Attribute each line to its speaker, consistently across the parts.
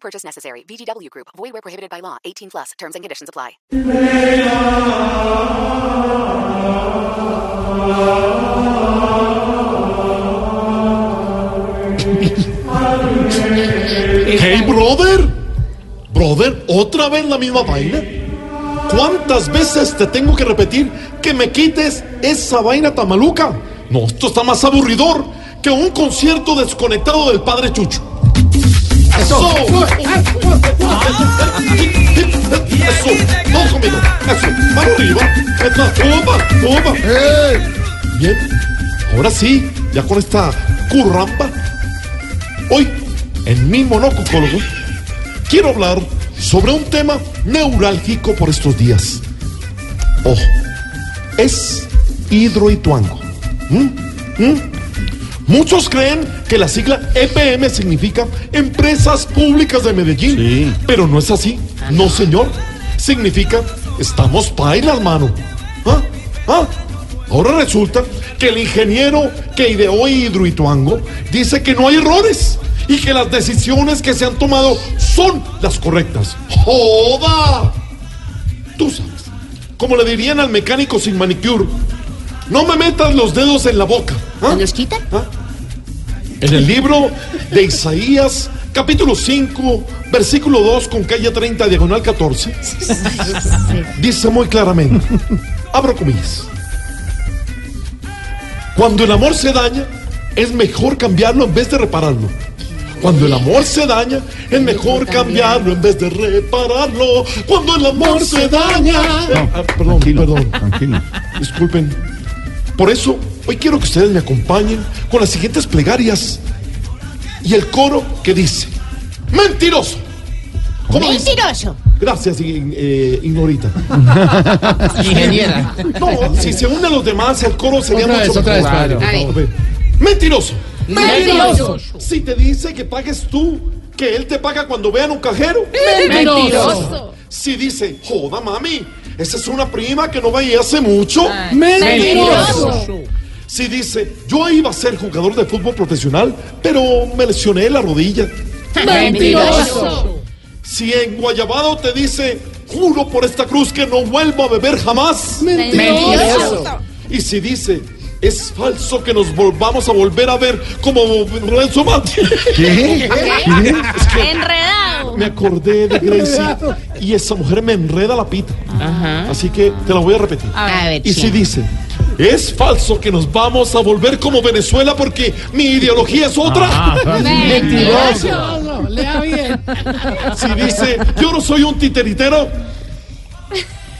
Speaker 1: Purchase necessary. VGW Group. Void where prohibited by law. 18 plus. Terms and conditions apply.
Speaker 2: Hey, brother. Brother, ¿otra vez la misma vaina? ¿Cuántas veces te tengo que repetir que me quites esa vaina tamaluca? No, esto está más aburridor que un concierto desconectado del padre Chucho. Eso. Eso. No conmigo. Eso. Mano arriba. Opa, opa. Bien. Ahora sí, ya con esta curramba. Hoy, en mi monococólogo, quiero hablar sobre un tema neurálgico por estos días. Ojo, es hidroituango. ¿Mm? ¿Mm? Muchos creen que la sigla EPM significa Empresas Públicas de Medellín, pero no es así. No, señor. Significa estamos pailas, mano. ¿Ah? ¿Ah? Ahora resulta que el ingeniero que ideó Hidroituango dice que no hay errores y que las decisiones que se han tomado son las correctas. ¡Joda! Tú sabes, como le dirían al mecánico sin manicure, no me metas los dedos en la boca. ¿Ah?
Speaker 3: ¿Los quitan?
Speaker 2: ¿Ah? En el libro de Isaías, capítulo 5, versículo 2 con calle 30, diagonal 14, dice muy claramente, abro comillas, cuando el amor se daña, es mejor cambiarlo en vez de repararlo. Cuando el amor se daña, es mejor cambiarlo en vez de repararlo. Cuando el amor se daña. Ah, perdón, perdón.
Speaker 4: Tranquilo.
Speaker 2: Disculpen. Por eso, hoy quiero que ustedes me acompañen con las siguientes plegarias y el coro que dice: ¡Mentiroso! ¿Cómo dice?
Speaker 3: Mentiroso.
Speaker 2: Gracias, in- eh, Ignorita.
Speaker 5: Ingeniera.
Speaker 2: No, si se unen los demás, el coro sería
Speaker 4: Otra
Speaker 2: mucho
Speaker 4: vez, otra vez,
Speaker 2: mejor. Mentiroso.
Speaker 3: Mentiroso.
Speaker 2: Si te dice que pagues tú, que él te paga cuando vean un cajero.
Speaker 3: Mentiroso.
Speaker 2: Si dice, joda mami, esa es una prima que no veía hace mucho.
Speaker 3: Mentiroso.
Speaker 2: Si dice, yo iba a ser jugador de fútbol profesional, pero me lesioné la rodilla.
Speaker 3: Mentiroso.
Speaker 2: Si en Guayabado te dice, juro por esta cruz que no vuelvo a beber jamás.
Speaker 3: Mentiroso.
Speaker 2: Y si dice, es falso que nos volvamos a volver a ver como Lorenzo Mati.
Speaker 4: ¿Qué?
Speaker 3: Enredado.
Speaker 2: Me acordé de Gracie y esa mujer me enreda la pita. Así que te la voy a repetir.
Speaker 3: A ver,
Speaker 2: Y si dice, es falso que nos vamos a volver como Venezuela porque mi ideología es otra.
Speaker 3: Mentiroso.
Speaker 4: Lea bien.
Speaker 2: Si dice, yo no soy un titeritero.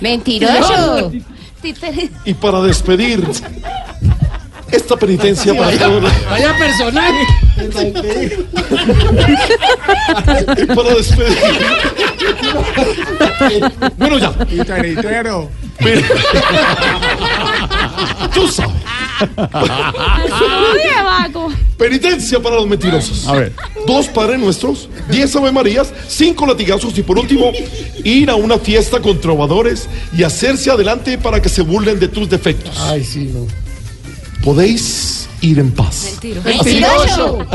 Speaker 3: Mentiroso.
Speaker 2: Y para despedir esta penitencia para todos.
Speaker 4: Vaya personaje.
Speaker 2: Y para despedir. Bueno, ya.
Speaker 4: Titeritero.
Speaker 2: Tú sabes. Penitencia para los mentirosos.
Speaker 4: A ver.
Speaker 2: Dos Padres Nuestros, diez Ave Marías, cinco latigazos y por último, ir a una fiesta con trovadores y hacerse adelante para que se burlen de tus defectos.
Speaker 4: Ay, sí, no.
Speaker 2: Podéis ir en paz.
Speaker 3: Mentiroso.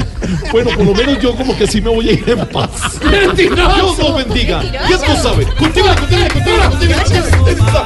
Speaker 2: Bueno, por lo menos yo como que sí me voy a ir en paz. Dios los bendiga. Ya tú sabes. Continúa, continúa, continúa, continúa.